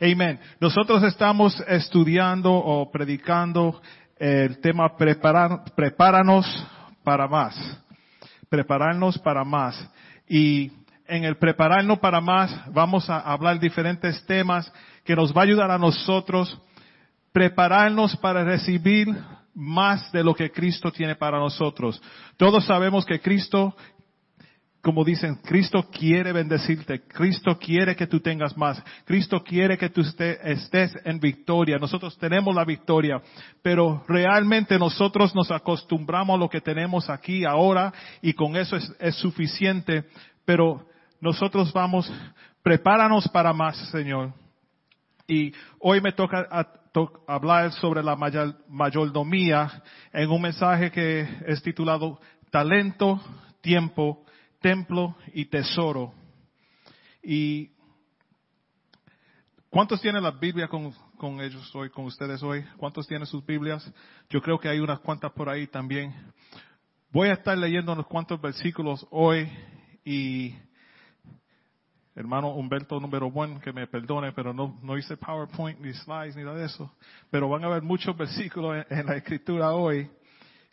Amen. Nosotros estamos estudiando o predicando el tema preparar, prepáranos para más. Prepararnos para más. Y en el prepararnos para más vamos a hablar diferentes temas que nos va a ayudar a nosotros prepararnos para recibir más de lo que Cristo tiene para nosotros. Todos sabemos que Cristo como dicen, Cristo quiere bendecirte, Cristo quiere que tú tengas más, Cristo quiere que tú estés en victoria, nosotros tenemos la victoria, pero realmente nosotros nos acostumbramos a lo que tenemos aquí ahora y con eso es, suficiente, pero nosotros vamos, prepáranos para más, Señor. Y hoy me toca hablar sobre la mayordomía en un mensaje que es titulado Talento, Tiempo templo y tesoro. Y ¿cuántos tienen la Biblia con, con ellos hoy, con ustedes hoy? ¿Cuántos tienen sus Biblias? Yo creo que hay unas cuantas por ahí también. Voy a estar leyendo unos cuantos versículos hoy y hermano Humberto número uno, que me perdone, pero no, no hice PowerPoint ni slides ni nada de eso. Pero van a haber muchos versículos en, la escritura hoy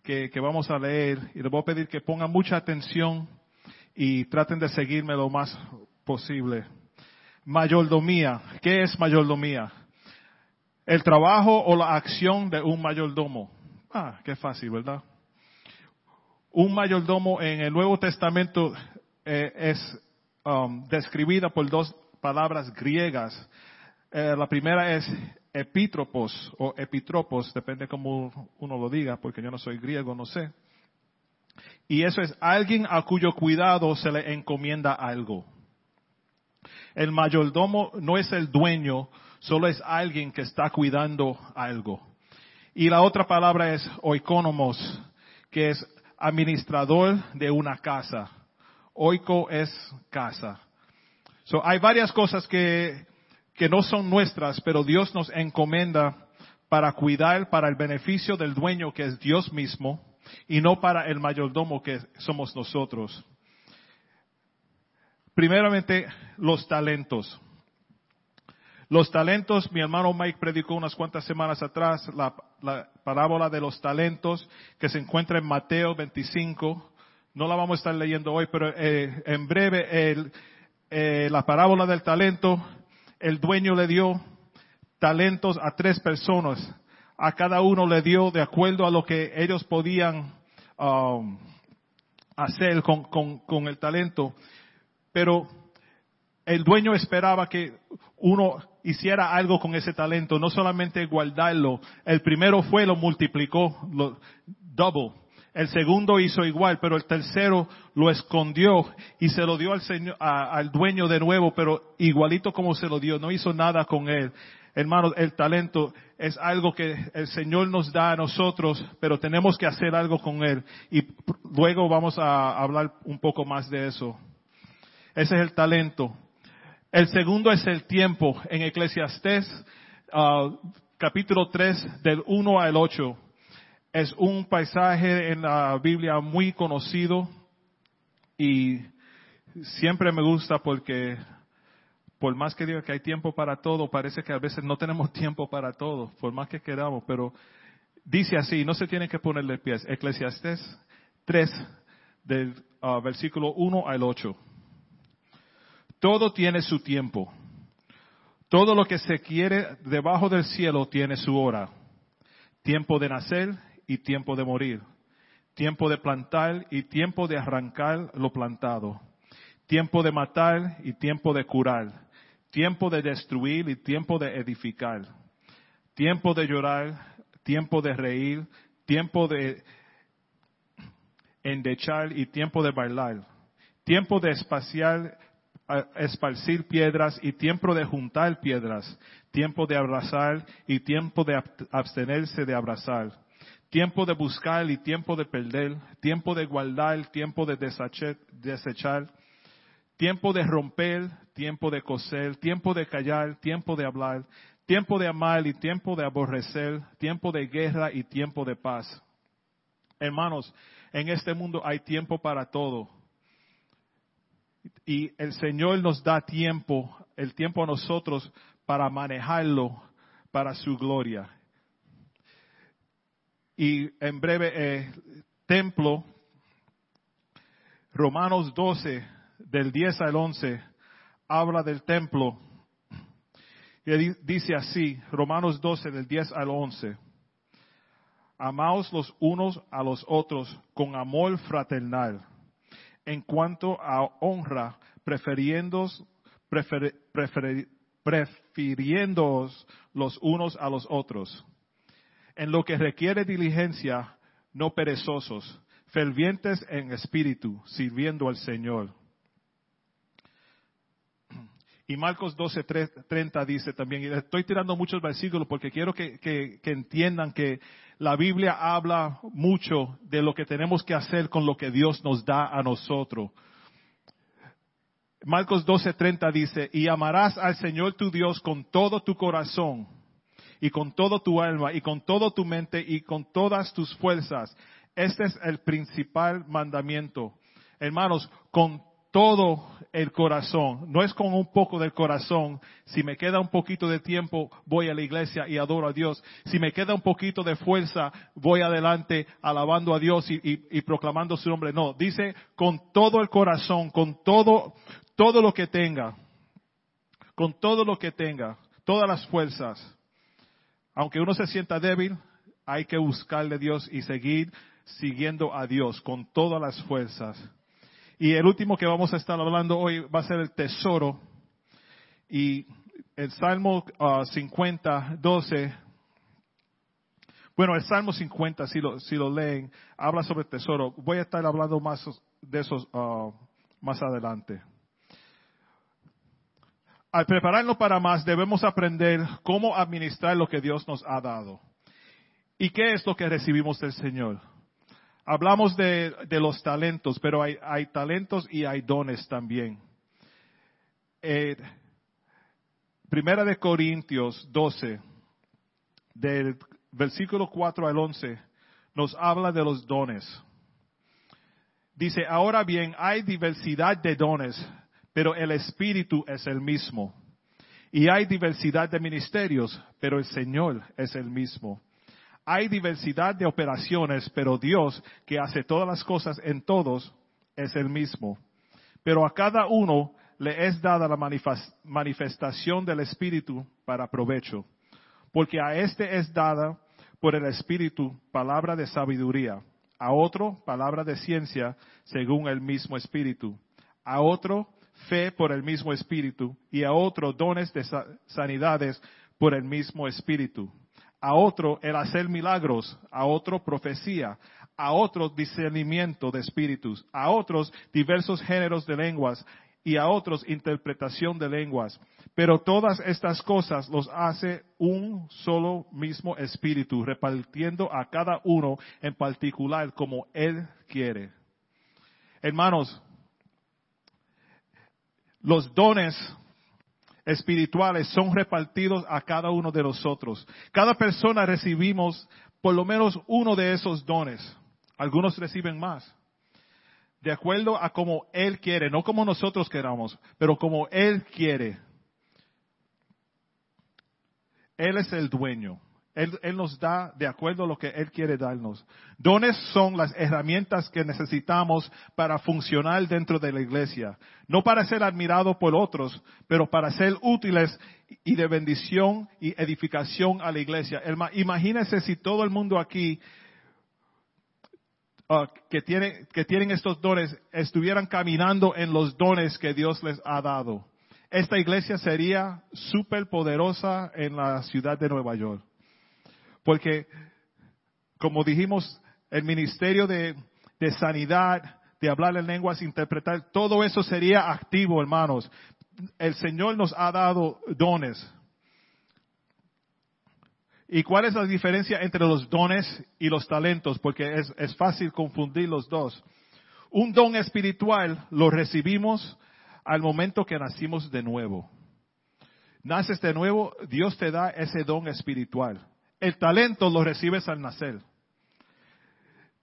que, que, vamos a leer y les voy a pedir que pongan mucha atención y traten de seguirme lo más posible. Mayordomía. ¿Qué es mayordomía? El trabajo o la acción de un mayordomo. Ah, qué fácil, ¿verdad? Un mayordomo en el Nuevo Testamento eh, es um, describida por dos palabras griegas. Eh, la primera es epítropos o epitropos, depende cómo uno lo diga, porque yo no soy griego, no sé. Y eso es alguien a cuyo cuidado se le encomienda algo. El mayordomo no es el dueño, solo es alguien que está cuidando algo. Y la otra palabra es oikonomos, que es administrador de una casa. Oiko es casa. So, hay varias cosas que, que no son nuestras, pero Dios nos encomienda para cuidar para el beneficio del dueño que es Dios mismo y no para el mayordomo que somos nosotros. Primeramente, los talentos. Los talentos, mi hermano Mike predicó unas cuantas semanas atrás la, parábola de los talentos que se encuentra en Mateo 25. No la vamos a estar leyendo hoy, pero eh, en breve eh, la parábola del talento, el dueño le dio talentos a tres personas a cada uno le dio de acuerdo a lo que ellos podían um, hacer con, con, el talento. Pero el dueño esperaba que uno hiciera algo con ese talento, no solamente guardarlo. El primero fue, lo multiplicó, lo, double. El segundo hizo igual, pero el tercero lo escondió y se lo dio al, señor, al dueño de nuevo, pero igualito como se lo dio, no hizo nada con él. Hermanos, el talento es algo que el Señor nos da a nosotros, pero tenemos que hacer algo con él. Y luego vamos a hablar un poco más de eso. Ese es el talento. El segundo es el tiempo. En Eclesiastés, ah, capítulo 3, del 1 al 8. Es un paisaje en la Biblia muy conocido y siempre me gusta porque por más que diga que hay tiempo para todo, parece que a veces no tenemos tiempo para todo, por más que queramos, pero dice así, no se tiene que ponerle pies. Eclesiastés 3, del ah, versículo 1 al 8. Todo tiene su tiempo. Todo lo que se quiere debajo del cielo tiene su hora. Tiempo de nacer y tiempo de morir. Tiempo de plantar y tiempo de arrancar lo plantado. Tiempo de matar y tiempo de curar tiempo de destruir y tiempo de edificar, tiempo de llorar, tiempo de reír, tiempo de endechar y tiempo de bailar, tiempo de espaciar, esparcir piedras y tiempo de juntar piedras, tiempo de abrazar y tiempo de abstenerse de abrazar, tiempo de buscar y tiempo de perder, tiempo de guardar, tiempo de desechar, tiempo de romper, tiempo de coser, tiempo de callar, tiempo de hablar, tiempo de amar y tiempo de aborrecer, tiempo de guerra y tiempo de paz. Hermanos, en este mundo hay tiempo para todo. Y el Señor nos da tiempo, el tiempo a nosotros para manejarlo para su gloria. Y en breve, eh, templo, Romanos 12, del 10 al 11, habla del templo. Y dice así, Romanos 12, del 10 al 11. Amaos los unos a los otros con amor fraternal. En cuanto a honra, prefiriéndoos, prefer, los unos a los otros. En lo que requiere diligencia, no perezosos, fervientes en espíritu, sirviendo al Señor. Y Marcos 12:30 dice también, y estoy tirando muchos versículos porque quiero que, entiendan que la Biblia habla mucho de lo que tenemos que hacer con lo que Dios nos da a nosotros. Marcos 12:30 dice, y amarás al Señor tu Dios con todo tu corazón y con todo tu alma y con todo tu mente y con todas tus fuerzas. Este es el principal mandamiento. Hermanos, con todo el corazón, no es con un poco del corazón. Si me queda un poquito de tiempo, voy a la iglesia y adoro a Dios. Si me queda un poquito de fuerza, voy adelante alabando a Dios y, y proclamando su nombre. No, dice con todo el corazón, con todo, todo lo que tenga, con todo lo que tenga, todas las fuerzas. Aunque uno se sienta débil, hay que buscarle a Dios y seguir siguiendo a Dios con todas las fuerzas. Y el último que vamos a estar hablando hoy va a ser el tesoro. Y el Salmo 50, ah, 12, bueno, el Salmo 50, si lo, si lo leen, habla sobre el tesoro. Voy a estar hablando más de esos ah, más adelante. Al prepararnos para más, debemos aprender cómo administrar lo que Dios nos ha dado. ¿Y qué es lo que recibimos del Señor? Hablamos de, los talentos, pero hay, talentos y hay dones también. Eh, primera de Corintios 12, del versículo 4 al 11, nos habla de los dones. Dice, ahora bien, hay diversidad de dones, pero el Espíritu es el mismo. Y hay diversidad de ministerios, pero el Señor es el mismo. Hay diversidad de operaciones, pero Dios, que hace todas las cosas en todos, es el mismo. Pero a cada uno le es dada la manifestación del Espíritu para provecho. Porque a este es dada por el Espíritu palabra de sabiduría, a otro palabra de ciencia según el mismo Espíritu, a otro fe por el mismo Espíritu y a otro dones de sanidades por el mismo Espíritu a otro el hacer milagros, a otro profecía, a otro discernimiento de espíritus, a otros diversos géneros de lenguas y a otros interpretación de lenguas. Pero todas estas cosas los hace un solo mismo espíritu, repartiendo a cada uno en particular como Él quiere. Hermanos, los dones espirituales son repartidos a cada uno de nosotros. Cada persona recibimos por lo menos uno de esos dones. Algunos reciben más. De acuerdo a como Él quiere, no como nosotros queramos, pero como Él quiere. Él es el dueño. Él, nos da de acuerdo a lo que Él quiere darnos. Dones son las herramientas que necesitamos para funcionar dentro de la iglesia. No para ser admirados por otros, pero para ser útiles y de bendición y edificación a la iglesia. Imagínense si todo el mundo aquí uh, que, tiene, que tienen estos dones estuvieran caminando en los dones que Dios les ha dado. Esta iglesia sería súper poderosa en la ciudad de Nueva York. Porque, como dijimos, el ministerio de, sanidad, de hablar en lenguas, interpretar, todo eso sería activo, hermanos. El Señor nos ha dado dones. ¿Y cuál es la diferencia entre los dones y los talentos? Porque es, es, fácil confundir los dos. Un don espiritual lo recibimos al momento que nacimos de nuevo. Naces de nuevo, Dios te da ese don espiritual. El talento lo recibes al nacer.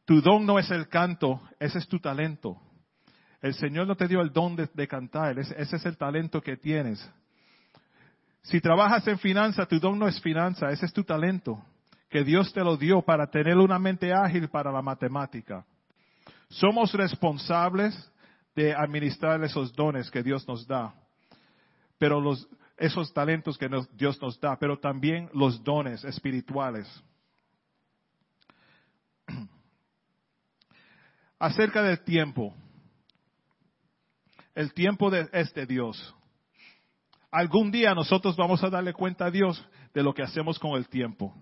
Tu don no es el canto, ese es tu talento. El Señor no te dio el don de, cantar, ese, es el talento que tienes. Si trabajas en finanza, tu don no es finanza, ese es tu talento, que Dios te lo dio para tener una mente ágil para la matemática. Somos responsables de administrar esos dones que Dios nos da, pero los, esos talentos que Dios nos da, pero también los dones espirituales. Acerca del tiempo. El tiempo de, es de Dios. Algún día nosotros vamos a darle cuenta a Dios de lo que hacemos con el tiempo.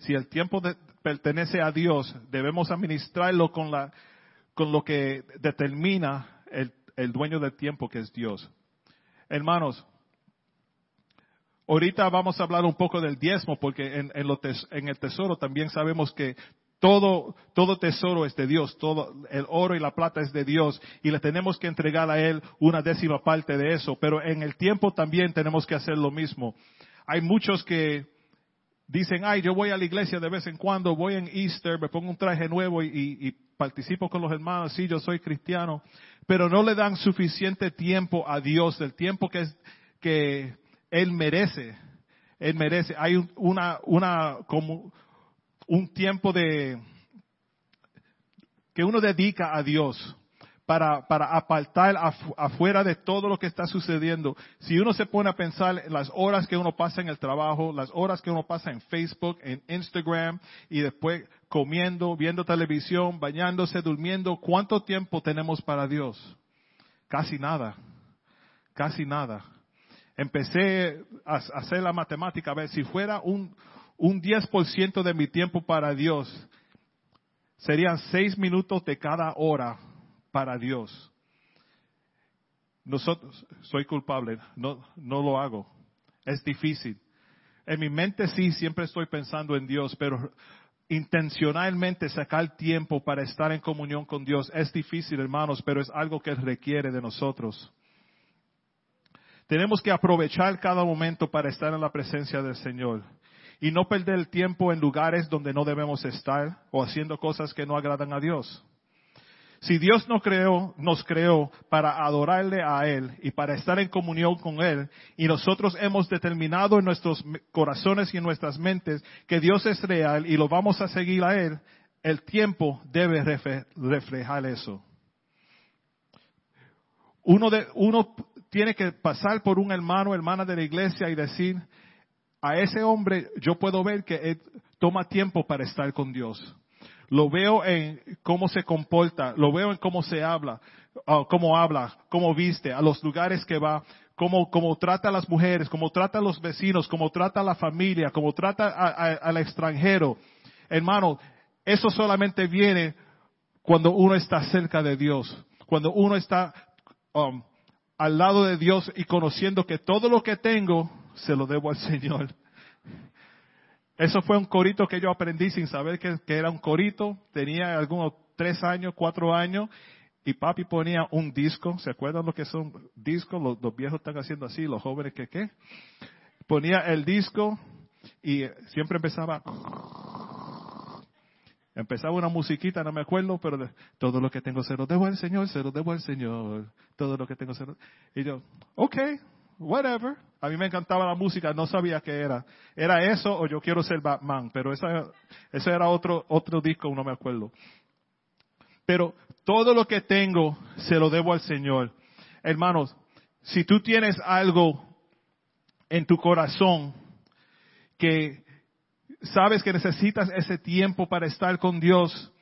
Si el tiempo pertenece a Dios, debemos administrarlo con, la, con lo que determina el, el dueño del tiempo, que es Dios. Hermanos, ahorita vamos a hablar un poco del diezmo, porque en, en, lo en el tesoro también sabemos que todo, todo tesoro es de Dios, todo el oro y la plata es de Dios y le tenemos que entregar a Él una décima parte de eso, pero en el tiempo también tenemos que hacer lo mismo. Hay muchos que dicen, ay, yo voy a la iglesia de vez en cuando, voy en Easter, me pongo un traje nuevo y, y, participo con los hermanos, sí, yo soy cristiano, pero no le dan suficiente tiempo a Dios, el tiempo que, es, que Él merece. Él merece. Hay una, una, como, un tiempo de que uno dedica a Dios para, para apartar afuera de todo lo que está sucediendo. Si uno se pone a pensar en las horas que uno pasa en el trabajo, las horas que uno pasa en Facebook, en Instagram y después comiendo, viendo televisión, bañándose, durmiendo, ¿cuánto tiempo tenemos para Dios? Casi nada, casi nada. Empecé a hacer la matemática, a ver, si fuera un, un 10% de mi tiempo para Dios, serían seis minutos de cada hora para Dios. Nosotros, soy culpable, no, no lo hago. Es difícil. En mi mente sí, siempre estoy pensando en Dios, pero intencionalmente sacar tiempo para estar en comunión con Dios es difícil, hermanos, pero es algo que requiere de nosotros. Tenemos que aprovechar cada momento para estar en la presencia del Señor y no perder el tiempo en lugares donde no debemos estar o haciendo cosas que no agradan a Dios. Si Dios nos creó, nos creó para adorarle a Él y para estar en comunión con Él, y nosotros hemos determinado en nuestros corazones y en nuestras mentes que Dios es real y lo vamos a seguir a Él, el tiempo debe reflejar eso. Uno, de, uno tiene que pasar por un hermano, hermana de la iglesia y decir, a ese hombre yo puedo ver que él toma tiempo para estar con Dios. Lo veo en cómo se comporta, lo veo en cómo se habla, uh, cómo habla, cómo viste, a los lugares que va, cómo, trata a las mujeres, cómo trata a los vecinos, cómo trata a la familia, cómo trata al extranjero. Hermano, eso solamente viene cuando uno está cerca de Dios, cuando uno está um, al lado de Dios y conociendo que todo lo que tengo se lo debo al Señor. Eso fue un corito que yo aprendí sin saber que, era un corito. Tenía algunos tres años, cuatro años, y papi ponía un disco. ¿Se acuerdan lo que son discos? Los, los viejos están haciendo así, los jóvenes que qué. Ponía el disco y siempre empezaba Empezaba una musiquita, no me acuerdo, pero todo lo que tengo se lo debo al Señor, se lo debo al Señor, todo lo que tengo se lo... Y yo, ok, whatever. A mí me encantaba la música, no sabía qué era. Era eso o yo quiero ser Batman, pero esa, ese era otro, otro disco, no me acuerdo. Pero todo lo que tengo se lo debo al Señor. Hermanos, si tú tienes algo en tu corazón que sabes que necesitas ese tiempo para estar con Dios,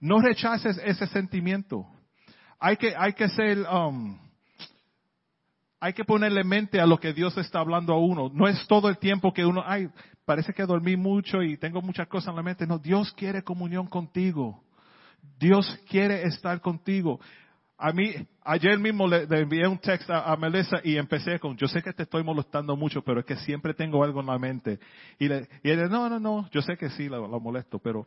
no rechaces ese sentimiento. Hay que, hay que um, hay que ponerle mente a lo que Dios está hablando a uno. No es todo el tiempo que uno, ay, parece que dormí mucho y tengo muchas cosas en la mente. No, Dios quiere comunión contigo. Dios quiere estar contigo. A mí, ayer mismo le, envié un texto a, Melissa y empecé con, yo sé que te estoy molestando mucho, pero es que siempre tengo algo en la mente. Y, le, y él, no, no, no, yo sé que sí, lo, molesto, pero,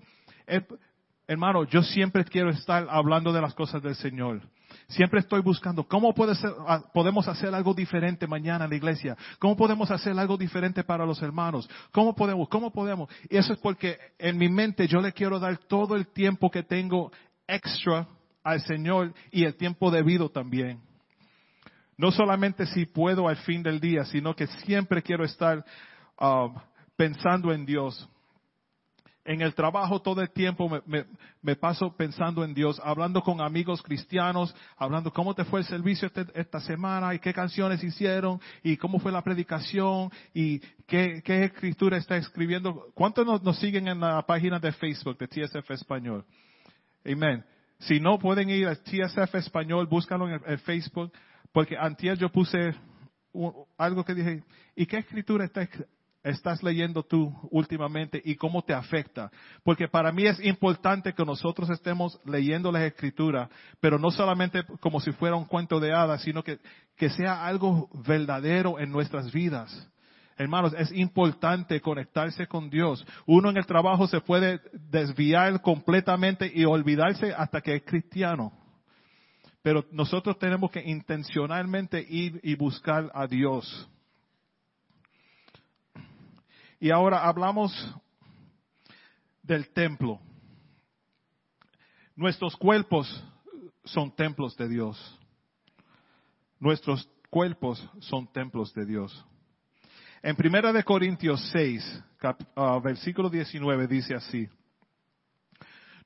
hermano, yo siempre quiero estar hablando de las cosas del Señor. Siempre estoy buscando cómo puede ser, podemos hacer algo diferente mañana en la iglesia. ¿Cómo podemos hacer algo diferente para los hermanos? ¿Cómo podemos? ¿Cómo podemos? Y eso es porque en mi mente yo le quiero dar todo el tiempo que tengo extra al Señor y el tiempo debido también. No solamente si puedo al fin del día, sino que siempre quiero estar um, pensando en Dios. En el trabajo todo el tiempo me, paso pensando en Dios, hablando con amigos cristianos, hablando cómo te fue el servicio este, esta semana y qué canciones hicieron y cómo fue la predicación y qué, escritura está escribiendo. ¿Cuántos nos, nos siguen en la página de Facebook de TSF Español? Amén. Si no pueden ir a TSF Español, búscalo en, Facebook, porque antes yo puse algo que dije, ¿y qué escritura está, estás leyendo tú últimamente y cómo te afecta? Porque para mí es importante que nosotros estemos leyendo las escrituras, pero no solamente como si fuera un cuento de hadas, sino que, que sea algo verdadero en nuestras vidas. Hermanos, es importante conectarse con Dios. Uno en el trabajo se puede desviar completamente y olvidarse hasta que es cristiano. Pero nosotros tenemos que intencionalmente ir y buscar a Dios. Y ahora hablamos del templo. Nuestros cuerpos son templos de Dios. Nuestros cuerpos son templos de Dios. En Primera de Corintios 6, ah, versículo 19 dice así.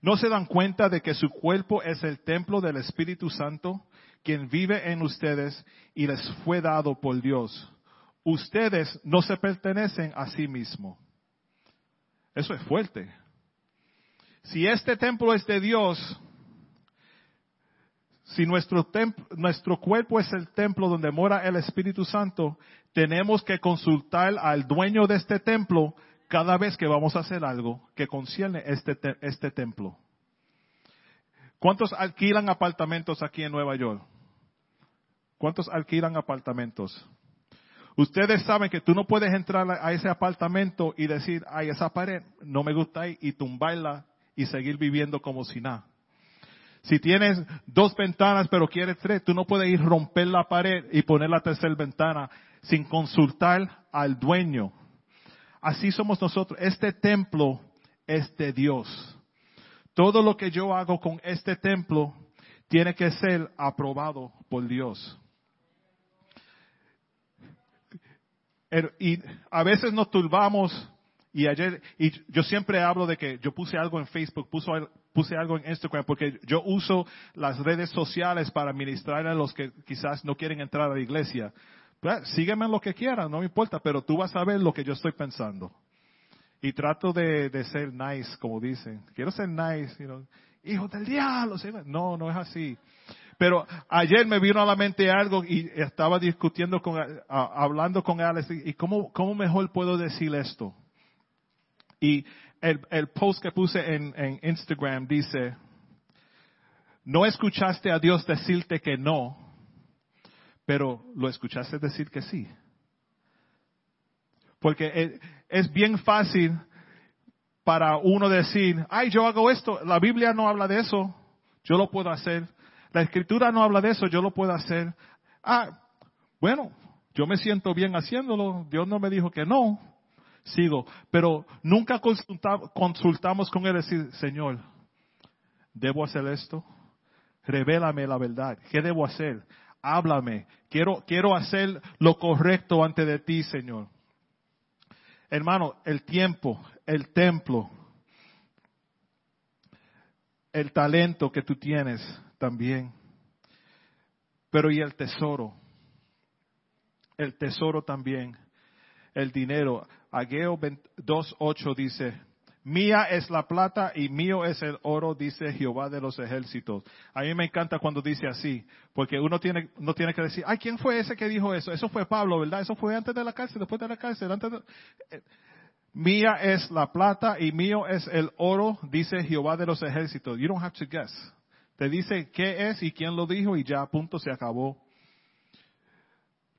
¿No se dan cuenta de que su cuerpo es el templo del Espíritu Santo, quien vive en ustedes y les fue dado por Dios? Ustedes no se pertenecen a sí mismos. Eso es fuerte. Si este templo es de Dios, si nuestro, nuestro cuerpo es el templo donde mora el Espíritu Santo, tenemos que consultar al dueño de este templo cada vez que vamos a hacer algo que concierne este, este templo. ¿Cuántos alquilan apartamentos aquí en Nueva York? ¿Cuántos alquilan apartamentos? Ustedes saben que tú no puedes entrar a ese apartamento y decir, ay, esa pared no me gusta ahí y tumbarla y seguir viviendo como si nada. Si tienes dos ventanas pero quieres tres, tú no puedes ir romper la pared y poner la tercera ventana sin consultar al dueño. Así somos nosotros. Este templo es de Dios. Todo lo que yo hago con este templo tiene que ser aprobado por Dios. Er, y a veces nos turbamos y ayer, y yo siempre hablo de que yo puse algo en Facebook, puse algo en Instagram, porque yo uso las redes sociales para ministrar a los que quizás no quieren entrar a la iglesia. Pues, sígueme en lo que quieran, no me importa, pero tú vas a ver lo que yo estoy pensando. Y trato de, ser nice, como dicen. Quiero ser nice, hijo del diablo. No, no es así. Pero ayer me vino a la mente algo y estaba discutiendo con, hablando con Alex, y cómo, cómo mejor puedo decir esto. Y el, post que puse en, en Instagram dice, no escuchaste a Dios decirte que no, pero lo escuchaste decir que sí. Porque es, bien fácil para uno decir, ay, yo hago esto, la Biblia no habla de eso, yo lo puedo hacer. La escritura no habla de eso, yo lo puedo hacer. Ah, bueno, yo me siento bien haciéndolo, Dios no me dijo que no sigo. Pero nunca consultamos con Él decir, Señor, ¿debo hacer esto? Revélame la verdad. ¿Qué debo hacer? Háblame. Quiero, quiero hacer lo correcto ante de ti, Señor. Hermano, el tiempo, el templo, el talento que tú tienes también. Pero y el tesoro. El tesoro también. El dinero. Ageo 2.8 dice, Mía es la plata y mío es el oro, dice Jehová de los ejércitos. A mí me encanta cuando dice así, porque uno tiene, no tiene que decir, ay, ¿quién fue ese que dijo eso? Eso fue Pablo, ¿verdad? Eso fue antes de la cárcel, después de la cárcel, antes eh, Mía es la plata y mío es el oro, dice Jehová de los ejércitos. You don't have to guess. Te dice qué es y quién lo dijo y ya, punto, se acabó.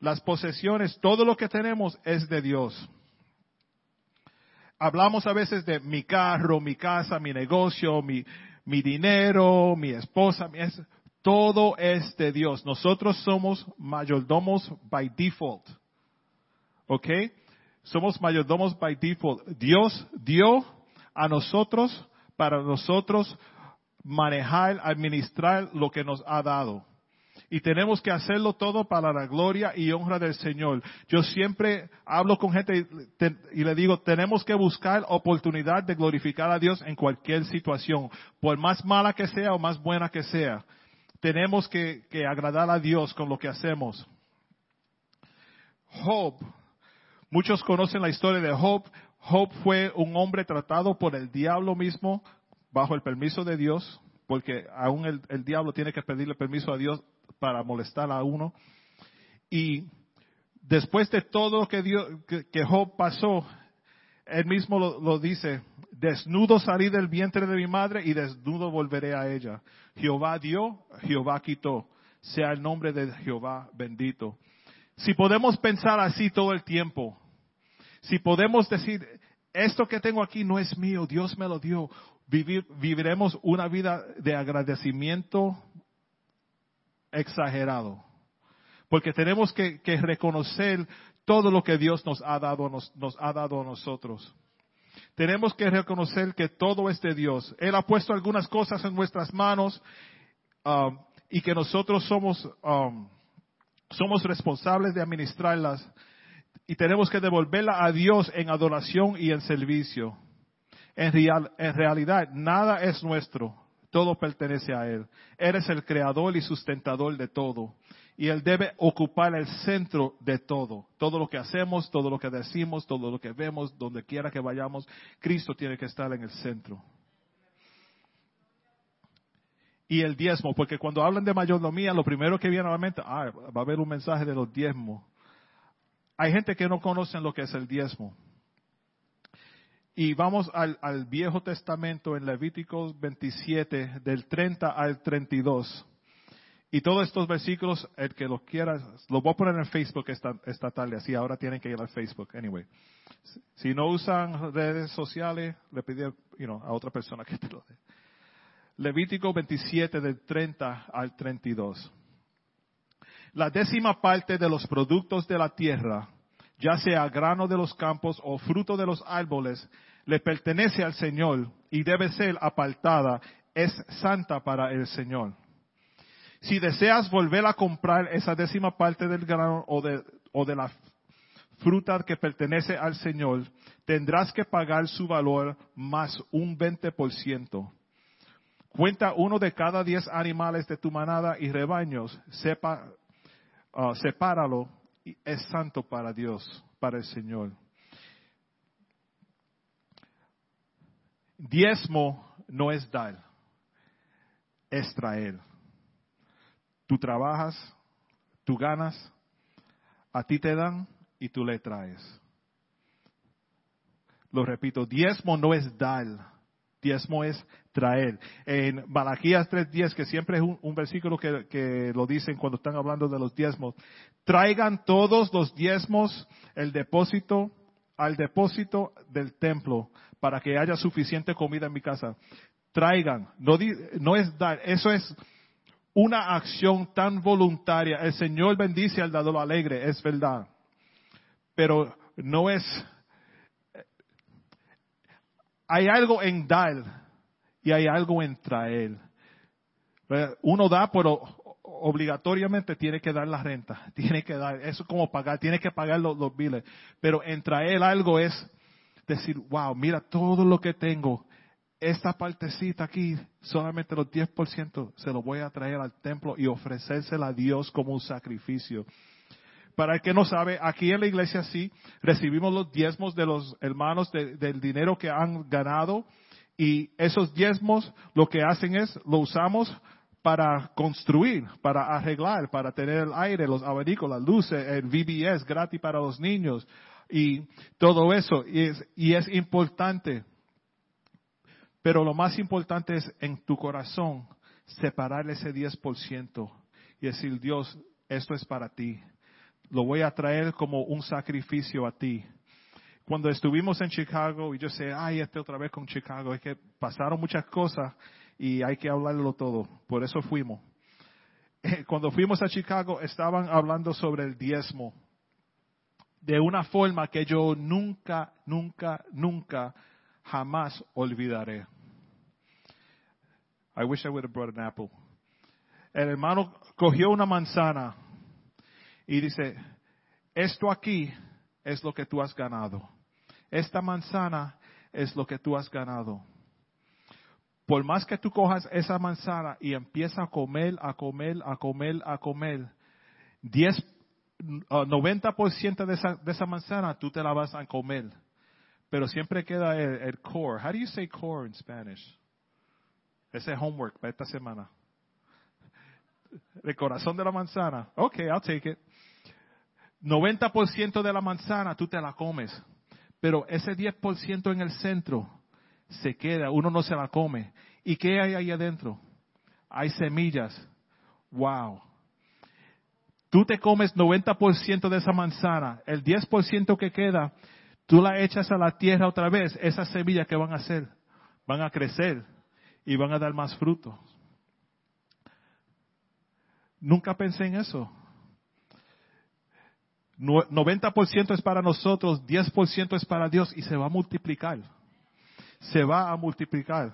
Las posesiones, todo lo que tenemos es de Dios hablamos a veces de mi carro, mi casa, mi negocio, mi, mi dinero, mi esposa, mi, todo es de Dios. Nosotros somos mayordomos by default. ¿Ok? Somos mayordomos by default. Dios dio a nosotros para nosotros manejar, administrar lo que nos ha dado. Y tenemos que hacerlo todo para la gloria y honra del Señor. Yo siempre hablo con gente y, le digo, tenemos que buscar oportunidad de glorificar a Dios en cualquier situación, por más mala que sea o más buena que sea. Tenemos que, agradar a Dios con lo que hacemos. Job, muchos conocen la historia de Job. Job fue un hombre tratado por el diablo mismo bajo el permiso de Dios, porque aún el diablo tiene que pedirle permiso a Dios para molestar a uno. Y después de todo que, que, Job pasó, él mismo lo, dice, desnudo salí del vientre de mi madre y desnudo volveré a ella. Jehová dio, Jehová quitó. Sea el nombre de Jehová bendito. Si podemos pensar así todo el tiempo, si podemos decir, esto que tengo aquí no es mío, Dios me lo dio, viviremos una vida de agradecimiento exagerado. Porque tenemos que, reconocer todo lo que Dios nos ha dado, a nosotros. Tenemos que reconocer que todo es de Dios. Él ha puesto algunas cosas en nuestras manos um, y que nosotros somos, um, somos responsables de administrarlas y tenemos que devolverla a Dios en adoración y en servicio. En realidad, nada es nuestro todo pertenece a Él. Él es el creador y sustentador de todo. Y Él debe ocupar el centro de todo. Todo lo que hacemos, todo lo que decimos, todo lo que vemos, donde quiera que vayamos, Cristo tiene que estar en el centro. Y el diezmo, porque cuando hablan de mayordomía, lo primero que viene a la mente, ah, va a haber un mensaje de los diezmos. Hay gente que no conoce lo que es el diezmo. Y vamos al, Viejo Testamento en Levíticos 27, del 30 al 32. Y todos estos versículos, el que los quiera, los voy a poner en Facebook esta, esta tarde, así ahora tienen que ir al Facebook. Anyway, si no usan redes sociales, le pido a otra persona que te lo dé. Levítico 27 del 30 al 32. La décima parte de los productos de la tierra ya sea grano de los campos o fruto de los árboles, le pertenece al Señor y debe ser apartada, es santa para el Señor. Si deseas volver a comprar esa décima parte del grano o de, o de la fruta que pertenece al Señor, tendrás que pagar su valor más un 20%. Cuenta uno de cada diez animales de tu manada y rebaños, sepa, uh, sepáralo es santo para Dios, para el Señor. Diezmo no es dar, es traer. Tú trabajas, tú ganas, a ti te dan y tú le traes. Lo repito, diezmo no es dar, diezmo es traer. En Malaquías 3.10, que siempre es un, versículo que, que, lo dicen cuando están hablando de los diezmos, traigan todos los diezmos el depósito al depósito del templo para que haya suficiente comida en mi casa. Traigan, no, es dar, eso es una acción tan voluntaria. El Señor bendice al dador alegre, es verdad. Pero no es hay algo en dar y hay algo en traer. Uno da, pero obligatoriamente tiene que dar la renta, tiene que dar, eso es como pagar, tiene que pagar los, los biles. Pero en traer algo es decir, wow, mira todo lo que tengo, esta partecita aquí, solamente los 10% se lo voy a traer al templo y ofrecérsela a Dios como un sacrificio. Para el que no sabe, aquí en la iglesia sí recibimos los diezmos de los hermanos del dinero que han ganado y esos diezmos lo que hacen es lo usamos para construir, para arreglar, para tener el aire, los abanicos, las luces, el VBS gratis para los niños y todo eso. Y es, y es importante. Pero lo más importante es en tu corazón separar ese 10% y decir, Dios, esto es para ti lo voy a traer como un sacrificio a ti. Cuando estuvimos en Chicago, y yo sé, ay, este otra vez con Chicago, es que pasaron muchas cosas y hay que hablarlo todo. Por eso fuimos. Cuando fuimos a Chicago, estaban hablando sobre el diezmo de una forma que yo nunca, nunca, nunca, jamás olvidaré. I wish I would have brought an apple. el hermano cogió una manzana y dice, esto aquí es lo que tú has ganado. Esta manzana es lo que tú has ganado. Por más que tú cojas esa manzana y empiezas a comer, a comer, a comer, a comer, 10, 90% de esa, de esa manzana tú te la vas a comer. Pero siempre queda el, core. How do you say core in Spanish? Ese homework para esta semana. El corazón de la manzana. Ok, I'll take it. 90% de la manzana tú te la comes. Pero ese 10% en el centro se queda, uno no se la come. ¿Y qué hay ahí adentro? Hay semillas. Wow. Tú te comes 90% de esa manzana, el 10% que queda, tú la echas a la tierra otra vez, esas semillas que van a hacer, van a crecer y van a dar más frutos. Nunca pensé en eso. 90% es para nosotros, 10% es para Dios y se va a multiplicar. Se va a multiplicar.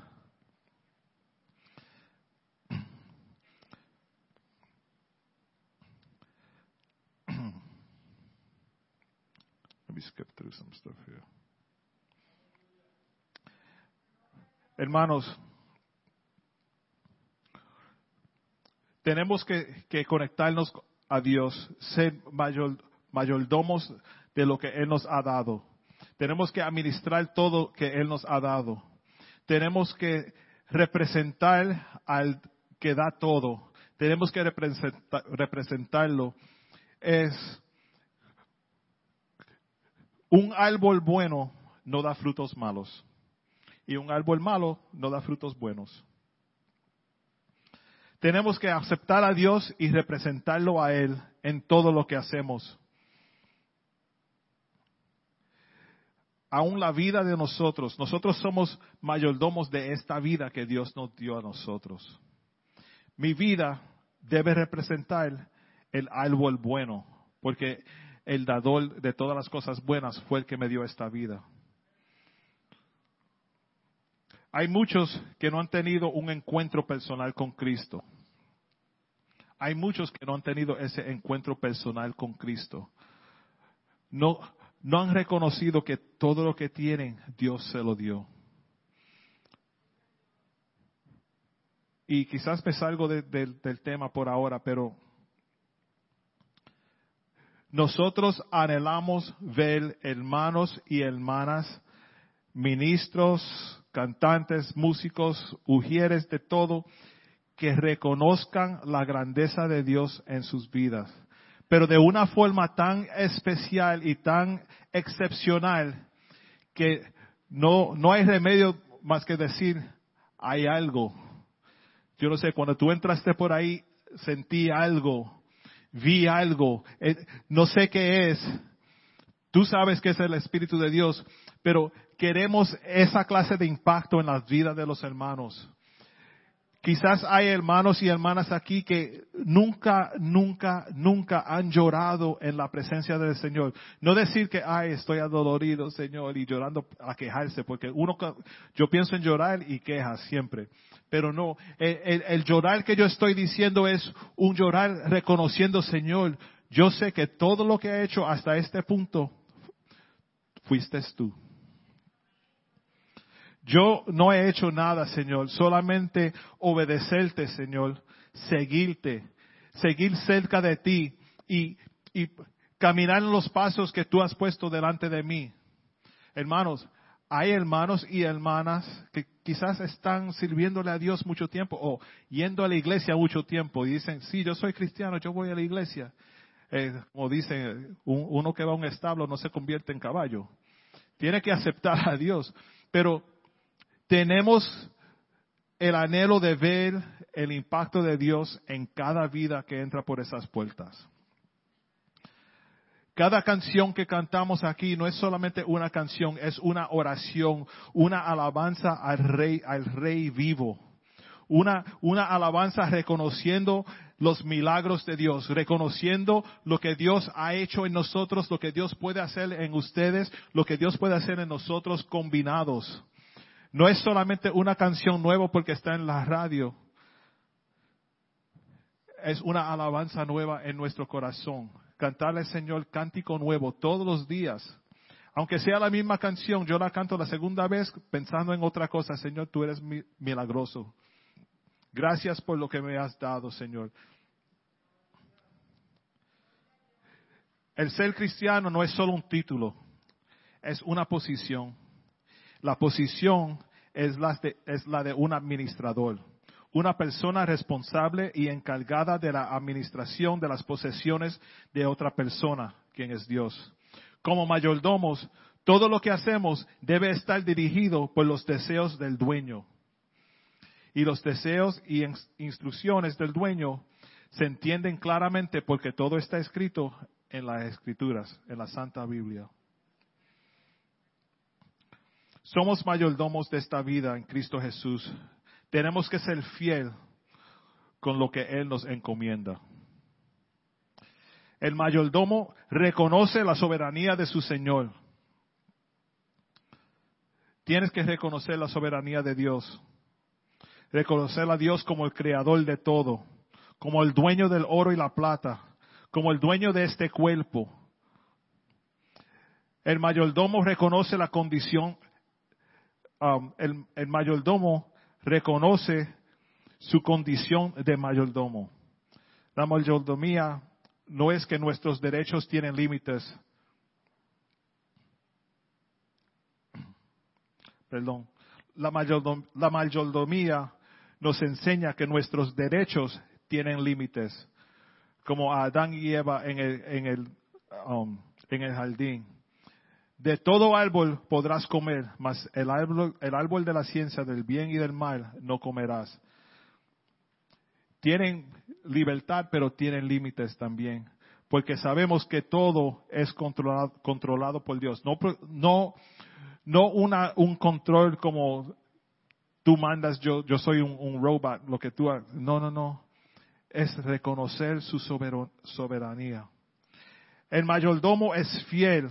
Let me skip through some stuff here. Hermanos, tenemos que, que conectarnos a Dios, ser mayor, mayordomos de lo que Él nos ha dado. Tenemos que administrar todo que Él nos ha dado. Tenemos que representar al que da todo. Tenemos que representarlo. Es un árbol bueno no da frutos malos. Y un árbol malo no da frutos buenos. Tenemos que aceptar a Dios y representarlo a Él en todo lo que hacemos. aún la vida de nosotros. Nosotros somos mayordomos de esta vida que Dios nos dio a nosotros. Mi vida debe representar el árbol bueno, porque el dador de todas las cosas buenas fue el que me dio esta vida. Hay muchos que no han tenido un encuentro personal con Cristo. Hay muchos que no han tenido ese encuentro personal con Cristo. No, no han reconocido que todo lo que tienen Dios se lo dio. Y quizás me salgo del tema por ahora, pero nosotros anhelamos ver hermanos y hermanas, ministros, cantantes, músicos, ujieres de todo, que reconozcan la grandeza de Dios en sus vidas pero de una forma tan especial y tan excepcional que no, no hay remedio más que decir, hay algo. Yo no sé, cuando tú entraste por ahí, sentí algo, vi algo, eh, no sé qué es. Tú sabes que es el Espíritu de Dios, pero queremos esa clase de impacto en las vidas de los hermanos. Quizás hay hermanos y hermanas aquí que nunca, nunca, nunca han llorado en la presencia del Señor. No decir que, ay, estoy adolorido, Señor, y llorando a quejarse, porque uno, yo pienso en llorar y quejas siempre. Pero no, el, llorar que yo estoy diciendo es un llorar reconociendo, Señor, yo sé que todo lo que he hecho hasta este punto, fuiste tú. Yo no he hecho nada, Señor, solamente obedecerte, Señor, seguirte, seguir cerca de ti y caminar en los pasos que tú has puesto delante de mí. Hermanos, hay hermanos y hermanas que quizás están sirviéndole a Dios mucho tiempo o yendo a la iglesia mucho tiempo y dicen, sí, yo soy cristiano, yo voy a la iglesia. Eh, como dicen, uno que va a un establo no se convierte en caballo. Tiene que aceptar a Dios. Pero tenemos el anhelo de ver el impacto de Dios en cada vida que entra por esas puertas. Cada canción que cantamos aquí no es solamente una canción, es una oración, una alabanza al rey, al rey vivo. Una, una alabanza reconociendo los milagros de Dios, reconociendo lo que Dios ha hecho en nosotros, lo que Dios puede hacer en ustedes, lo que Dios puede hacer en nosotros combinados. No es solamente una canción nueva porque está en la radio. es una alabanza nueva en nuestro corazón. Cantarle al Señor cántico nuevo todos los días. Aunque sea la misma canción, yo la canto la segunda vez pensando en otra cosa. Señor, tú eres milagroso. Gracias por lo que me has dado, Señor. El ser cristiano no es solo un título, es una posición. La posición es la de, es la de un administrador, una persona responsable y encargada de la administración de las posesiones de otra persona, quien es Dios. Como mayordomos, todo lo que hacemos debe estar dirigido por los deseos del dueño. Y los deseos y instrucciones del dueño se entienden claramente porque todo está escrito en las escrituras, en la Santa Biblia. Somos mayordomos de esta vida en Cristo Jesús. Tenemos que ser fiel con lo que Él nos encomienda. El mayordomo reconoce la soberanía de su Señor. Tienes que reconocer la soberanía de Dios. Reconocer a Dios como el creador de todo, como el dueño del oro y la plata, como el dueño de este cuerpo. El mayordomo reconoce la condición, um, el, el mayordomo reconoce su condición de mayordomo. La mayordomía no es que nuestros derechos tienen límites. Perdón. La, la mayordomía nos enseña que nuestros derechos tienen límites como a Adán y Eva en el, en el, um, en el jardín. De todo árbol podrás comer, mas el árbol, el árbol de la ciencia del bien y del mal no comerás. Tienen libertad, pero tienen límites también, porque sabemos que todo es controlado, por Dios. No, no, no un control como tú mandas, yo, yo soy un, un robot, lo que tú, no, no, no es reconocer su soberanía. El mayordomo es fiel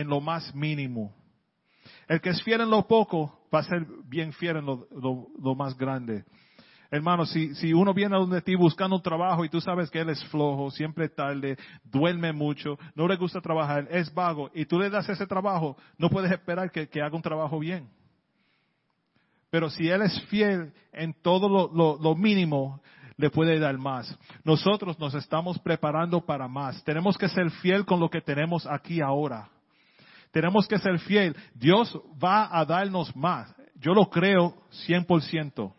en lo más mínimo. El que es fiel en lo poco va a ser bien fiel en lo, más grande. Hermano, si, uno viene a donde ti buscando un trabajo y tú sabes que él es flojo, siempre tarde, duerme mucho, no le gusta trabajar, es vago, y tú le das ese trabajo, no puedes esperar que, haga un trabajo bien. Pero si él es fiel en todo lo, lo mínimo, le puede dar más. Nosotros nos estamos preparando para más. Tenemos que ser fiel con lo que tenemos aquí ahora. Tenemos que ser fiel. Dios va a darnos más. Yo lo creo 100%.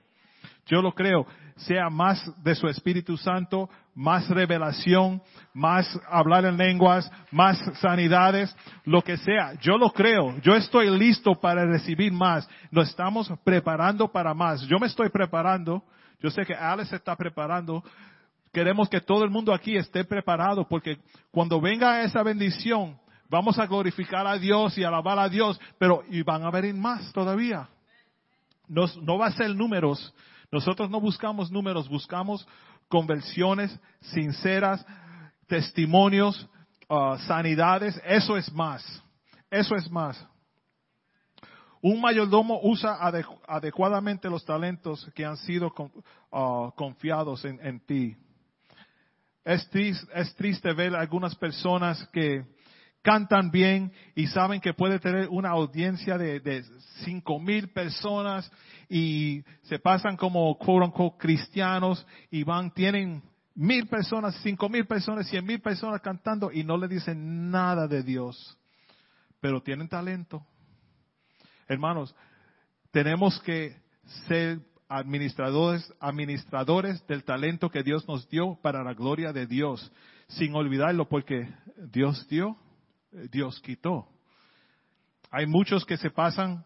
Yo lo creo. Sea más de su Espíritu Santo, más revelación, más hablar en lenguas, más sanidades, lo que sea. Yo lo creo. Yo estoy listo para recibir más. Nos estamos preparando para más. Yo me estoy preparando yo sé que Alex está preparando. Queremos que todo el mundo aquí esté preparado porque cuando venga esa bendición, vamos a glorificar a Dios y alabar a Dios, pero y van a venir más todavía. no va a ser números. Nosotros no buscamos números, buscamos conversiones sinceras, testimonios, uh, sanidades. Eso es más. Eso es más. Un mayordomo usa adecuadamente los talentos que han sido ah, confiados en, ti. Es triste, ver algunas personas que cantan bien y saben que puede tener una audiencia de, cinco mil personas y se pasan como quote cristianos y van, tienen mil personas, cinco mil personas, cien mil personas cantando y no le dicen nada de Dios, pero tienen talento. Hermanos, tenemos que ser administradores, administradores del talento que Dios nos dio para la gloria de Dios, sin olvidarlo porque Dios dio, Dios quitó. Hay muchos que se pasan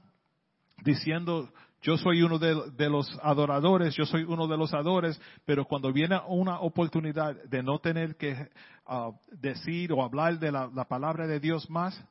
diciendo, yo soy uno de, los adoradores, yo soy uno de los adores, pero cuando viene una oportunidad de no tener que ah, decir o hablar de la, palabra de Dios más,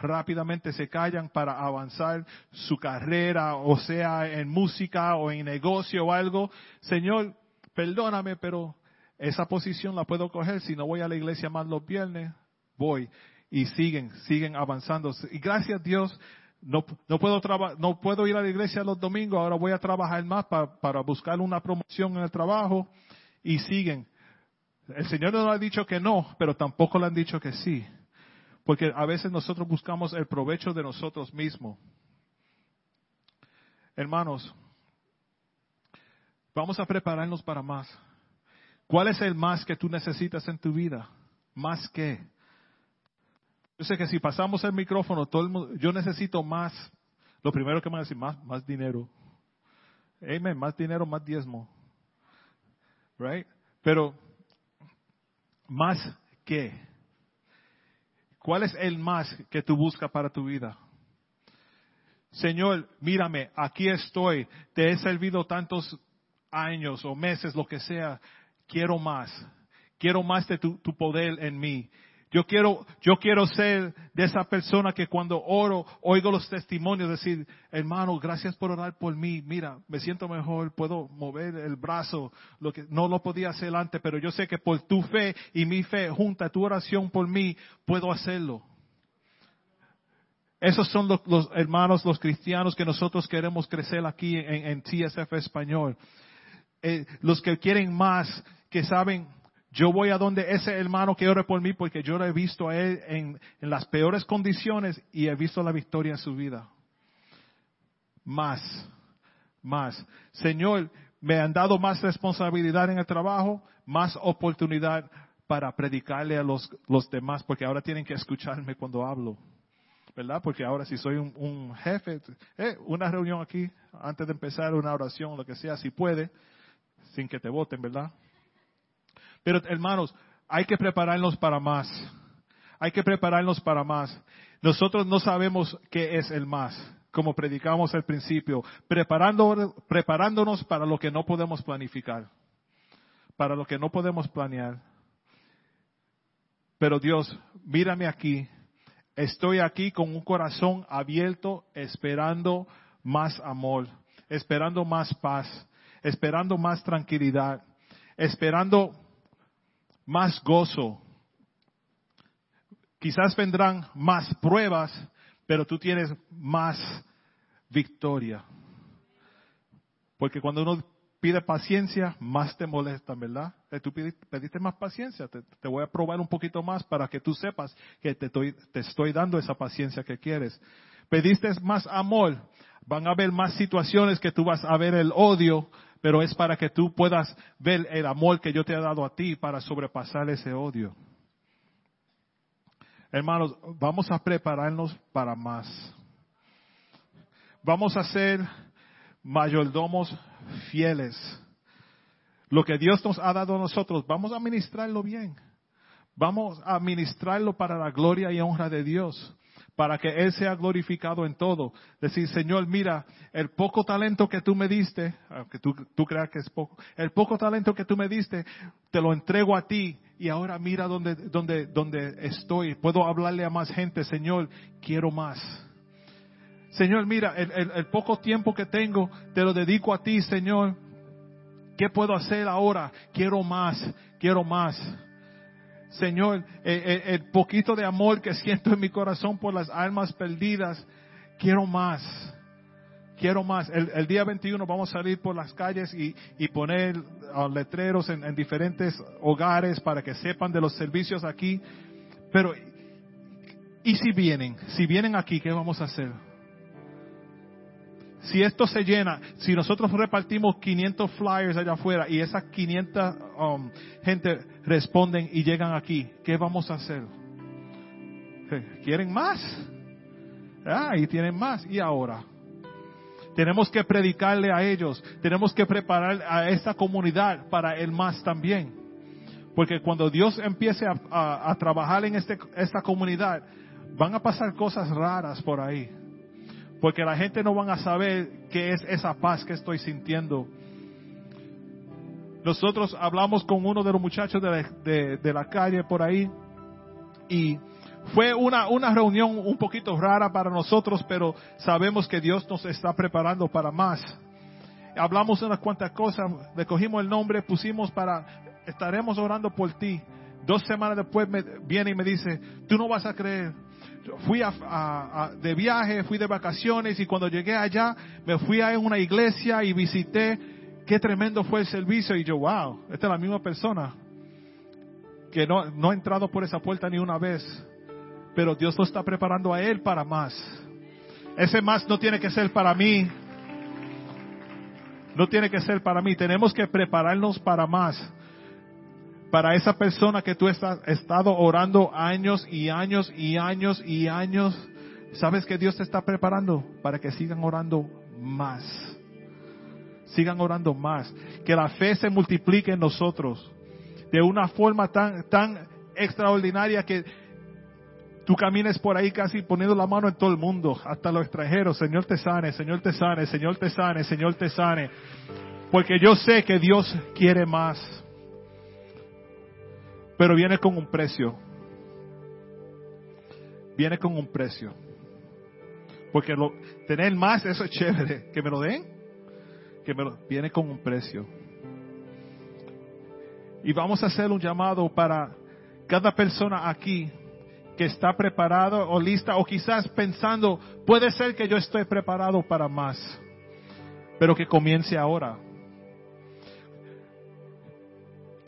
rápidamente se callan para avanzar su carrera, o sea, en música o en negocio o algo. Señor, perdóname, pero esa posición la puedo coger. Si no voy a la iglesia más los viernes, voy. Y siguen, siguen avanzando. Y gracias a Dios, no, no, puedo no puedo ir a la iglesia los domingos, ahora voy a trabajar más para buscar una promoción en el trabajo. Y siguen. El Señor no ha dicho que no, pero tampoco le han dicho que sí. Porque a veces nosotros buscamos el provecho de nosotros mismos. Hermanos, vamos a prepararnos para más. ¿Cuál es el más que tú necesitas en tu vida? ¿Más qué? Yo sé que si pasamos el micrófono, todo el mundo, yo necesito más. Lo primero que me van a decir, más, más dinero. Amen, más dinero, más diezmo. Right? Pero, ¿más qué? ¿Cuál es el más que tú buscas para tu vida? Señor, mírame, aquí estoy, te he servido tantos años o meses, lo que sea, quiero más, quiero más de tu, tu poder en mí. Yo quiero, yo quiero ser de esa persona que cuando oro, oigo los testimonios, decir, hermano, gracias por orar por mí. Mira, me siento mejor, puedo mover el brazo, lo que no lo podía hacer antes, pero yo sé que por tu fe y mi fe, junta tu oración por mí, puedo hacerlo. Esos son los, hermanos, los cristianos que nosotros queremos crecer aquí en, en TSF Español. Eh, los que quieren más, que saben, yo voy a donde ese hermano que ore por mí porque yo lo he visto a él en, las peores condiciones y he visto la victoria en su vida. Más, más. Señor, me han dado más responsabilidad en el trabajo, más oportunidad para predicarle a los, los demás porque ahora tienen que escucharme cuando hablo. ¿verdad? Porque ahora si soy un, jefe, eh, una reunión aquí, antes de empezar una oración, lo que sea, si puede, sin que te voten, ¿verdad? Pero hermanos, hay que prepararnos para más. Hay que prepararnos para más. Nosotros no sabemos qué es el más, como predicamos al principio, preparando, preparándonos para lo que no podemos planificar, para lo que no podemos planear. Pero Dios, mírame aquí, estoy aquí con un corazón abierto, esperando más amor, esperando más paz, esperando más tranquilidad, esperando más gozo. Quizás vendrán más pruebas, pero tú tienes más victoria. Porque cuando uno pide paciencia, más te molestan, ¿verdad? Eh, tú pediste más paciencia, te, voy a probar un poquito más para que tú sepas que te estoy, te estoy dando esa paciencia que quieres. Pediste más amor, van a haber más situaciones que tú vas a ver el odio, pero es para que tú puedas ver el amor que yo te he dado a ti para sobrepasar ese odio. Hermanos, vamos a prepararnos para más. Vamos a ser mayordomos fieles. Lo que Dios nos ha dado a nosotros, vamos a administrarlo bien. Vamos a administrarlo para la gloria y honra de Dios para que Él sea glorificado en todo. Decir, Señor, mira, el poco talento que tú me diste, aunque tú, tú creas que es poco, el poco talento que tú me diste, te lo entrego a ti y ahora mira donde, donde, donde estoy. Puedo hablarle a más gente, Señor, quiero más. Señor, mira, el, el poco tiempo que tengo, te lo dedico a ti, Señor. ¿Qué puedo hacer ahora? Quiero más, quiero más. Señor, eh, eh, el poquito de amor que siento en mi corazón por las almas perdidas, quiero más. Quiero más. El, día 21 vamos a salir por las calles y, poner uh, letreros en diferentes hogares para que sepan de los servicios aquí. Pero, ¿y si vienen? Si vienen aquí, ¿qué vamos a hacer? Si esto se llena, si nosotros repartimos 500 flyers allá afuera y esas 500 um, gente responden y llegan aquí, ¿qué vamos a hacer? ¿Quieren más? Ah, y tienen más. ¿Y ahora? Tenemos que predicarle a ellos, tenemos que preparar a esta comunidad para el más también. Porque cuando Dios empiece a, trabajar en este, esta comunidad, van a pasar cosas raras por ahí. Porque la gente no van a saber qué es esa paz que estoy sintiendo. Nosotros hablamos con uno de los muchachos de la, calle por ahí y fue una, una reunión un poquito rara para nosotros, pero sabemos que Dios nos está preparando para más. Hablamos unas cuantas cosas, le cogimos el nombre, pusimos para, estaremos orando por ti. Dos semanas después viene y me dice, tú no vas a creer, fui de viaje, fui de vacaciones y cuando llegué allá me fui a una iglesia y visité. Qué tremendo fue el servicio y yo, wow, esta es la misma persona. que no, no ha entrado por esa puerta ni una vez, pero Dios lo está preparando a él para más. Ese más no tiene que ser para mí, no tiene que ser para mí, tenemos que prepararnos para más. Para esa persona que tú has estado orando años y años y años y años, ¿sabes que Dios te está preparando? Para que sigan orando más. Sigan orando más. Que la fe se multiplique en nosotros de una forma tan, tan extraordinaria que tú camines por ahí casi poniendo la mano en todo el mundo, hasta los extranjeros. Señor te sane, Señor te sane, Señor te sane, Señor te sane. Porque yo sé que Dios quiere más. Pero viene con un precio. Viene con un precio. Porque lo, tener más, eso es chévere. Que me lo den. Que viene con un precio. Y vamos a hacer un llamado para cada persona aquí que está preparado o lista o quizás pensando, puede ser que yo estoy preparado para más, pero que comience ahora.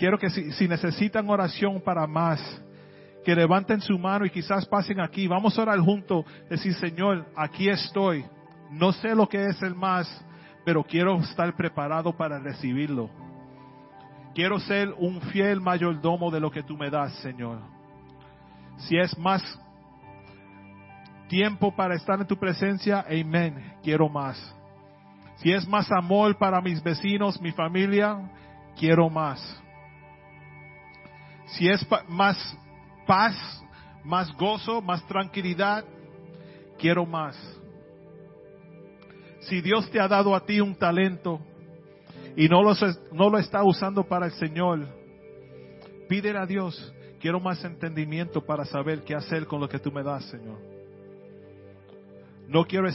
Quiero que si, si necesitan oración para más, que levanten su mano y quizás pasen aquí. Vamos a orar juntos, decir, Señor, aquí estoy. No sé lo que es el más, pero quiero estar preparado para recibirlo. Quiero ser un fiel mayordomo de lo que tú me das, Señor. Si es más tiempo para estar en tu presencia, amén. Quiero más. Si es más amor para mis vecinos, mi familia, quiero más. Si es más paz, más gozo, más tranquilidad, quiero más. Si Dios te ha dado a ti un talento, y no lo, no lo está usando para el Señor, pídele a Dios, quiero más entendimiento para saber qué hacer con lo que tú me das, Señor. No quiero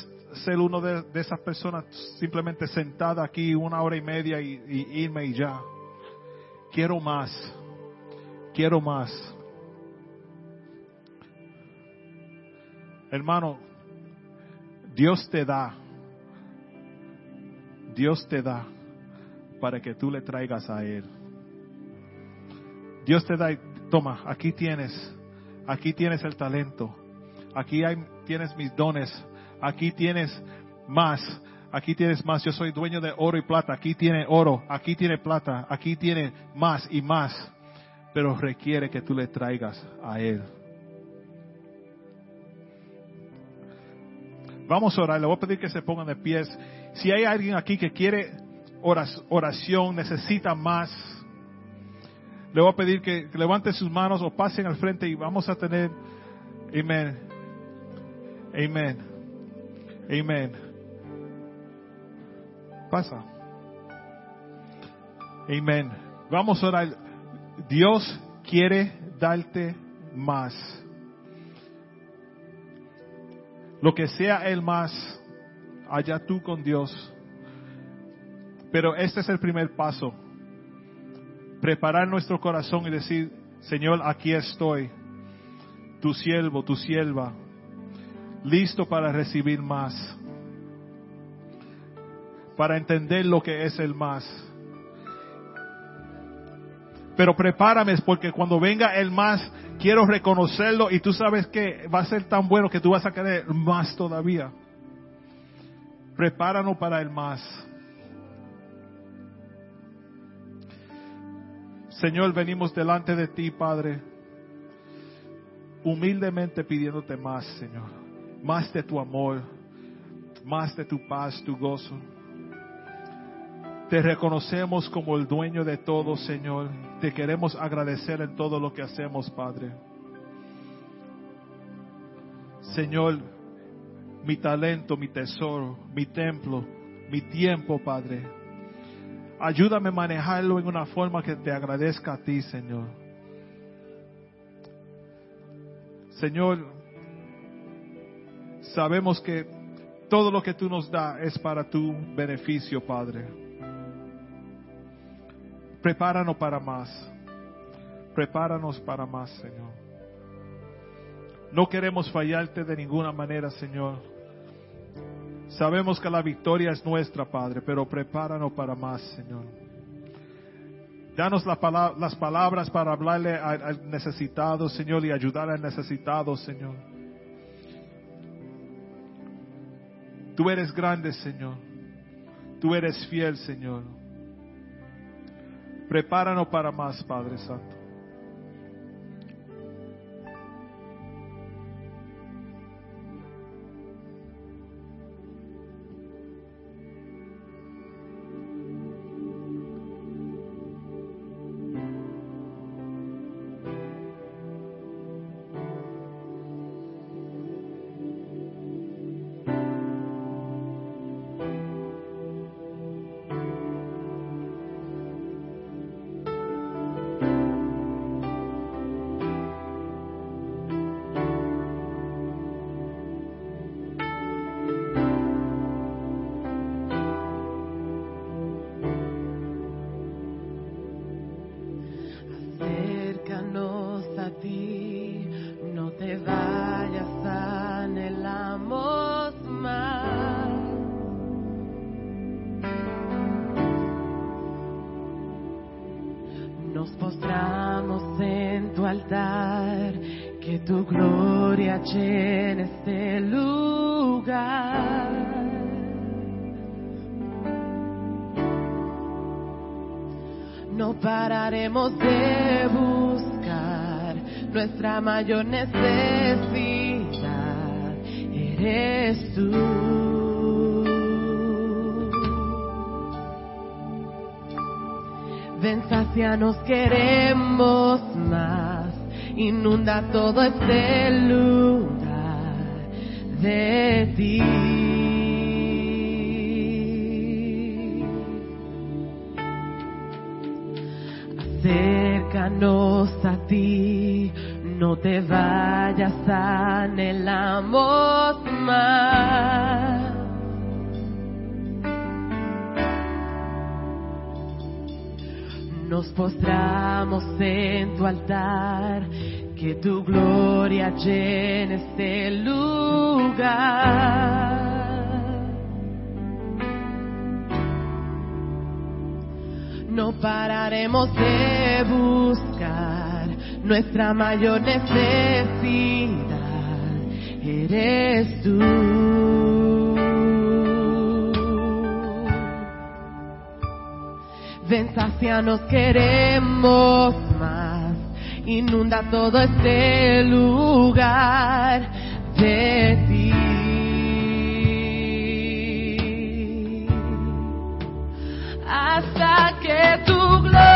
ser uno de, esas personas simplemente sentada aquí una hora y media y, y irme y ya. Quiero más, quiero más. Hermano, Dios te da. Dios te da para que tú le traigas a Él. Dios te da, toma, aquí tienes, aquí tienes el talento, aquí hay, tienes mis dones, aquí tienes más, aquí tienes más, yo soy dueño de oro y plata, aquí tiene oro, aquí tiene plata, aquí tiene más y más, pero requiere que tú le traigas a Él. Vamos a orar, le voy a pedir que se pongan de pies. Si hay alguien aquí que quiere oración, necesita más, le voy a pedir que, levante sus manos o pasen al frente y vamos a tener, amén, amén, amén. Pasa. Amén. Vamos a orar. Dios quiere darte más. Lo que sea el más, allá tú con Dios. Pero este es el primer paso. Preparar nuestro corazón y decir, Señor, aquí estoy, tu siervo, tu sierva, listo para recibir más, para entender lo que es el más. Pero prepárame porque cuando venga el más, quiero reconocerlo y tú sabes que va a ser tan bueno que tú vas a querer más todavía. Prepáranos para el más. Señor, venimos delante de ti, Padre, humildemente pidiéndote más, Señor, más de tu amor, más de tu paz, tu gozo. Te reconocemos como el dueño de todo, Señor. Te queremos agradecer en todo lo que hacemos, Padre. Señor, mi talento, mi tesoro, mi templo, mi tiempo, Padre Ayúdame a manejarlo en una forma que te agradezca a ti, Señor. Señor, sabemos que todo lo que tú nos das es para tu beneficio, Padre. Prepáranos para más. Prepáranos para más, Señor. No queremos fallarte de ninguna manera, Señor. Sabemos que la victoria es nuestra, Padre, pero prepáranos para más, Señor. Danos la las palabras para hablarle al necesitado, Señor, y ayudar al necesitado, Señor. Tú eres grande, Señor. Tú eres fiel, Señor. Prepáranos para más, Padre Santo. De buscar nuestra mayor necesidad. Eres tú. Ven, nos queremos más. Inunda todo este lugar de ti. A ti, no te vayas, anhelamos más. Nos postramos en tu altar, que tu gloria llene este lugar. No pararemos de buscar nuestra mayor necesidad. Eres tú. Ven, nos queremos más. Inunda todo este lugar de ti. Hasta que tu gloria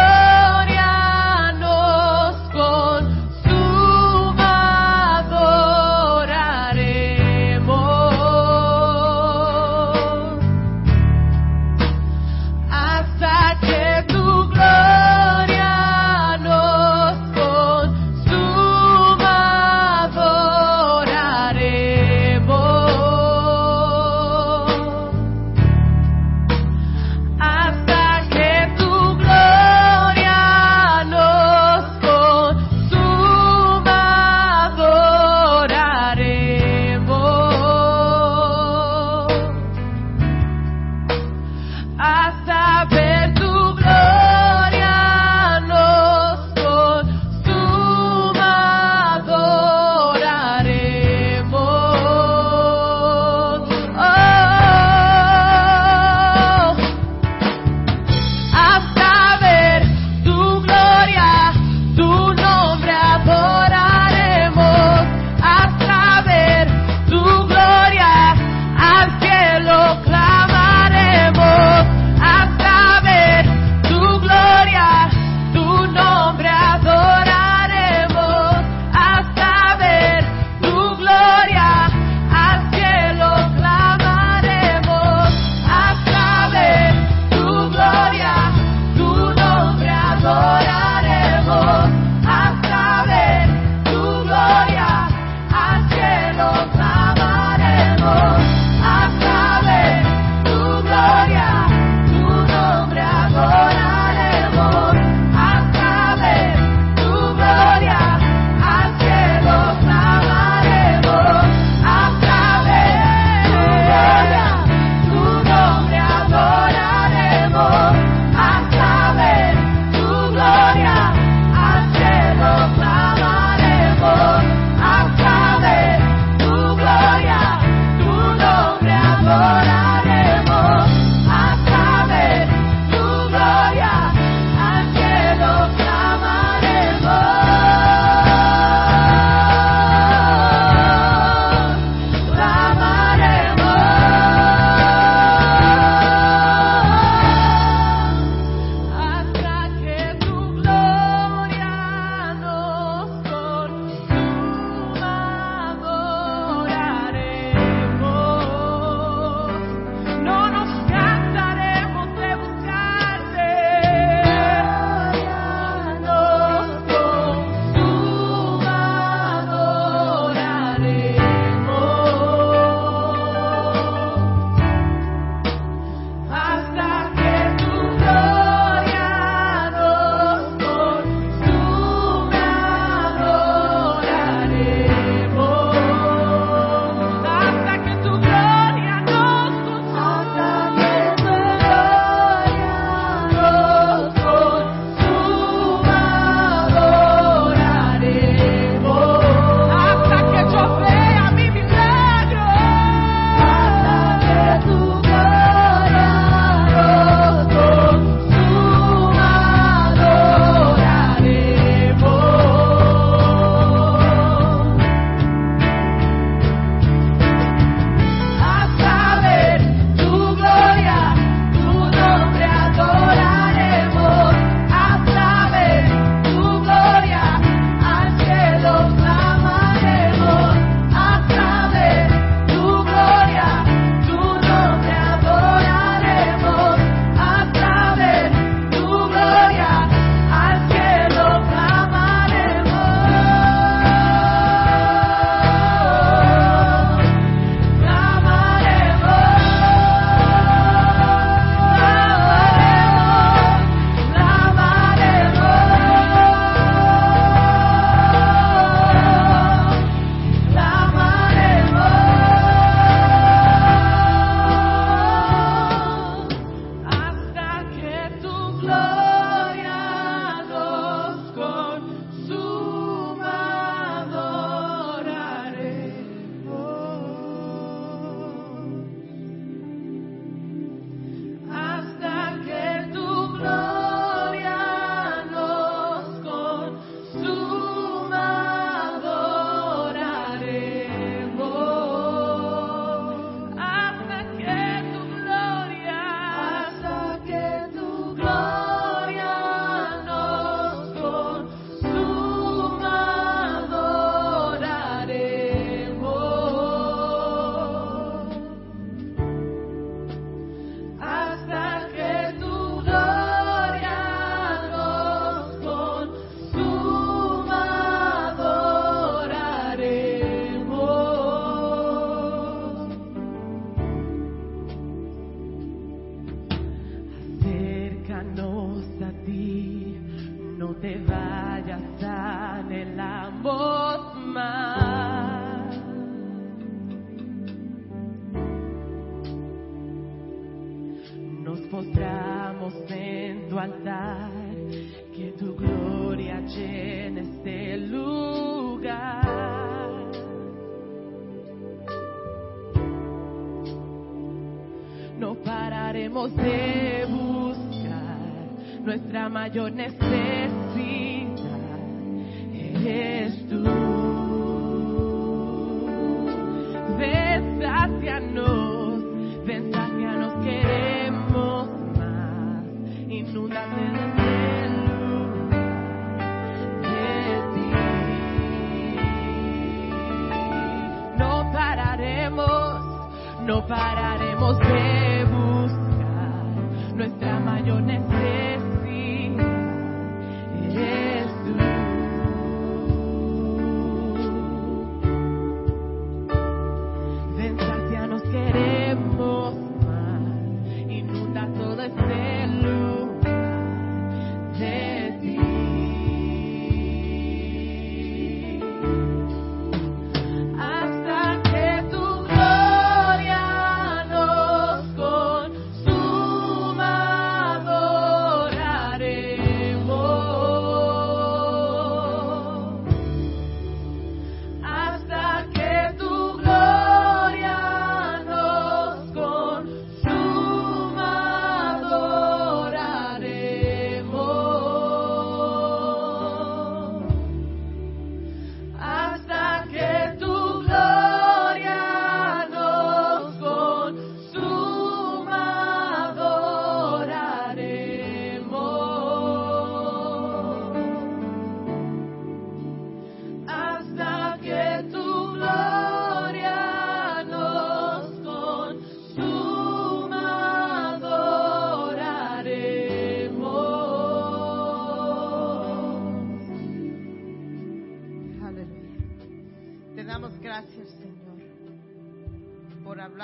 no pararemos de buscar nuestra mayor necesidad.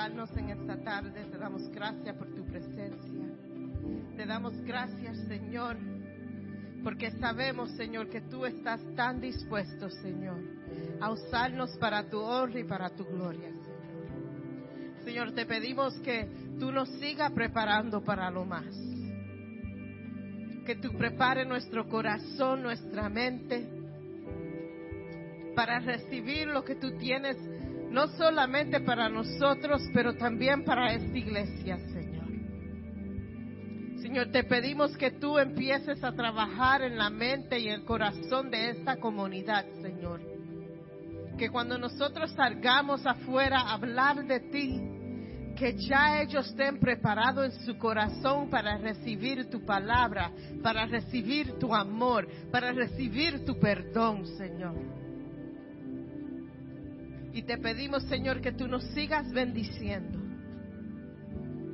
En esta tarde. Te damos gracias por tu presencia. Te damos gracias, Señor, porque sabemos, Señor, que tú estás tan dispuesto, Señor, a usarnos para tu honra y para tu gloria, Señor. Señor, te pedimos que tú nos sigas preparando para lo más. Que tú prepares nuestro corazón, nuestra mente, para recibir lo que tú tienes, no solamente para nosotros, pero también para esta iglesia, Señor. Señor, te pedimos que tú empieces a trabajar en la mente y el corazón de esta comunidad, Señor. Que cuando nosotros salgamos afuera a hablar de ti, que ya ellos estén preparados en su corazón para recibir tu palabra, para recibir tu amor, para recibir tu perdón, Señor. Y te pedimos, Señor, que tú nos sigas bendiciendo.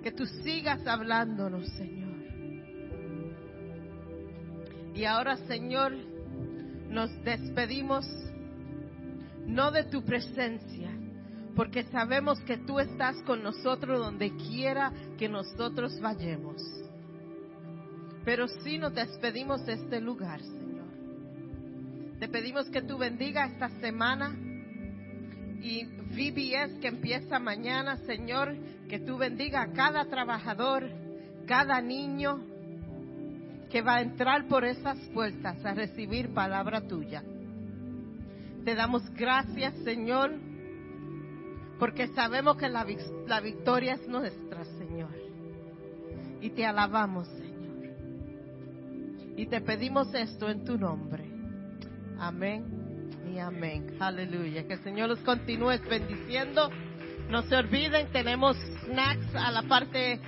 Que tú sigas hablándonos, Señor. Y ahora, Señor, nos despedimos no de tu presencia, porque sabemos que tú estás con nosotros donde quiera que nosotros vayamos. Pero sí nos despedimos de este lugar, Señor. Te pedimos que tú bendiga esta semana y VBS que empieza mañana, Señor, que tú bendiga a cada trabajador, cada niño que va a entrar por esas puertas a recibir palabra tuya. Te damos gracias, Señor, porque sabemos que la, la victoria es nuestra, Señor. Y te alabamos, Señor. Y te pedimos esto en tu nombre. Amén y amén. Aleluya. Que el Señor los continúe bendiciendo. No se olviden, tenemos snacks a la parte